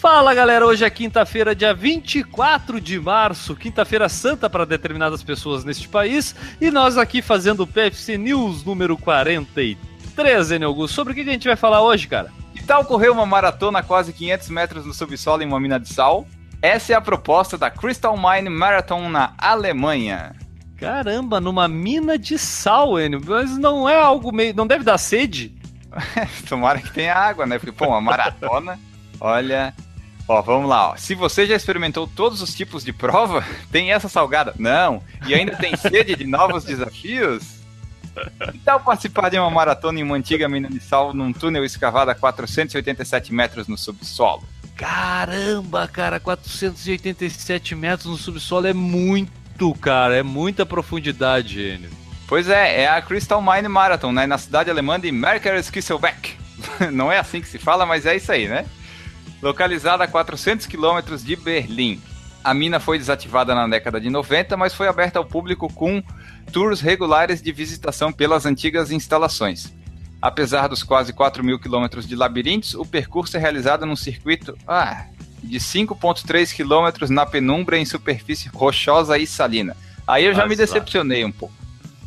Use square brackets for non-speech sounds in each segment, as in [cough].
Fala galera, hoje é quinta-feira, dia 24 de março, quinta-feira santa para determinadas pessoas neste país, e nós aqui fazendo o PFC News número 43, Enel Augusto. Sobre o que a gente vai falar hoje, cara? Que tal correr uma maratona a quase 500 metros no subsolo em uma mina de sal? Essa é a proposta da Crystal Mine Marathon na Alemanha. Caramba, numa mina de sal, Enio, mas não é algo meio. Não deve dar sede? [laughs] Tomara que tenha água, né? Porque, pô, uma maratona, olha. Ó, vamos lá, ó. Se você já experimentou todos os tipos de prova, [laughs] tem essa salgada? Não. E ainda tem sede de novos desafios? Que tal participar de uma maratona em uma antiga mina de sal num túnel escavado a 487 metros no subsolo? Caramba, cara, 487 metros no subsolo é muito, cara, é muita profundidade, gênio. Pois é, é a Crystal Mine Marathon, né, na cidade alemã de Merkerskisselbeck. [laughs] Não é assim que se fala, mas é isso aí, né? Localizada a 400 quilômetros de Berlim. A mina foi desativada na década de 90, mas foi aberta ao público com tours regulares de visitação pelas antigas instalações. Apesar dos quase 4 mil quilômetros de labirintos, o percurso é realizado num circuito ah, de 5,3 quilômetros na penumbra em superfície rochosa e salina. Aí eu já me decepcionei um pouco.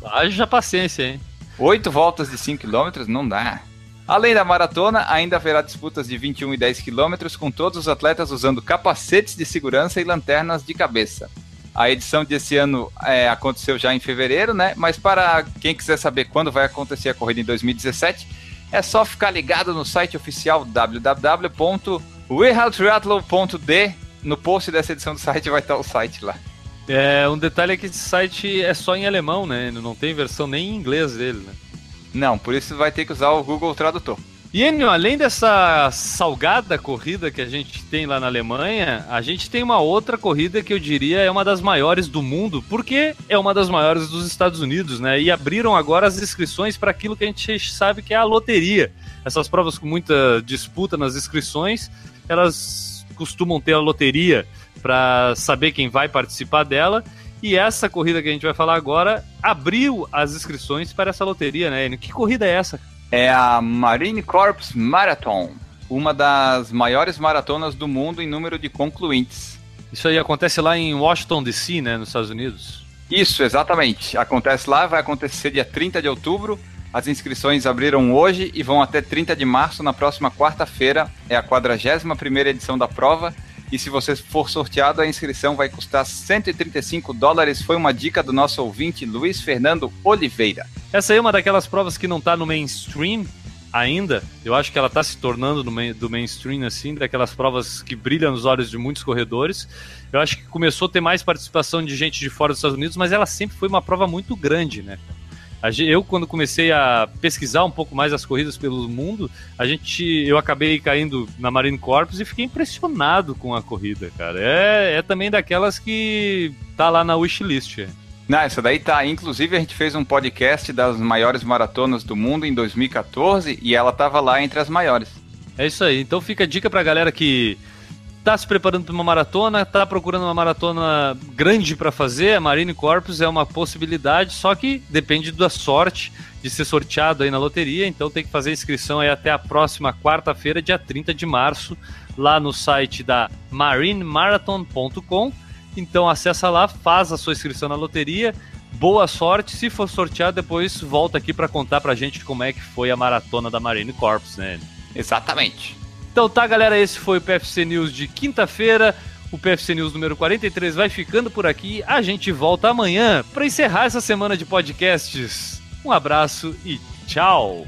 Haja paciência, hein? Oito voltas de 5 quilômetros não dá. Além da maratona, ainda haverá disputas de 21 e 10 quilômetros com todos os atletas usando capacetes de segurança e lanternas de cabeça. A edição desse ano é, aconteceu já em fevereiro, né? Mas para quem quiser saber quando vai acontecer a corrida em 2017, é só ficar ligado no site oficial www.wehaltriathlon.de. No post dessa edição do site vai estar o site lá. É, um detalhe é que esse site é só em alemão, né? Não tem versão nem em inglês dele, né? Não, por isso vai ter que usar o Google Tradutor. E Enio, além dessa salgada corrida que a gente tem lá na Alemanha, a gente tem uma outra corrida que eu diria é uma das maiores do mundo, porque é uma das maiores dos Estados Unidos, né? E abriram agora as inscrições para aquilo que a gente sabe que é a loteria. Essas provas com muita disputa nas inscrições, elas costumam ter a loteria para saber quem vai participar dela. E essa corrida que a gente vai falar agora abriu as inscrições para essa loteria, né? Que corrida é essa? É a Marine Corps Marathon, uma das maiores maratonas do mundo em número de concluintes. Isso aí acontece lá em Washington DC, né, nos Estados Unidos? Isso, exatamente. Acontece lá, vai acontecer dia 30 de outubro. As inscrições abriram hoje e vão até 30 de março, na próxima quarta-feira. É a 41 primeira edição da prova e se você for sorteado, a inscrição vai custar 135 dólares. Foi uma dica do nosso ouvinte Luiz Fernando Oliveira. Essa aí é uma daquelas provas que não está no mainstream ainda. Eu acho que ela está se tornando main, do mainstream, assim, daquelas provas que brilham nos olhos de muitos corredores. Eu acho que começou a ter mais participação de gente de fora dos Estados Unidos, mas ela sempre foi uma prova muito grande, né? Eu, quando comecei a pesquisar um pouco mais as corridas pelo mundo, a gente, eu acabei caindo na Marine Corps e fiquei impressionado com a corrida, cara. É, é também daquelas que tá lá na wishlist. Não, essa daí tá. Inclusive, a gente fez um podcast das maiores maratonas do mundo em 2014 e ela tava lá entre as maiores. É isso aí. Então fica a dica pra galera que tá se preparando para uma maratona, tá procurando uma maratona grande para fazer, a Marine Corps é uma possibilidade, só que depende da sorte de ser sorteado aí na loteria, então tem que fazer inscrição aí até a próxima quarta-feira, dia 30 de março, lá no site da marinemarathon.com. Então acessa lá, faz a sua inscrição na loteria. Boa sorte, se for sorteado depois volta aqui para contar pra gente como é que foi a maratona da Marine Corps, né? Exatamente. Então tá, galera, esse foi o PFC News de quinta-feira. O PFC News número 43 vai ficando por aqui. A gente volta amanhã para encerrar essa semana de podcasts. Um abraço e tchau!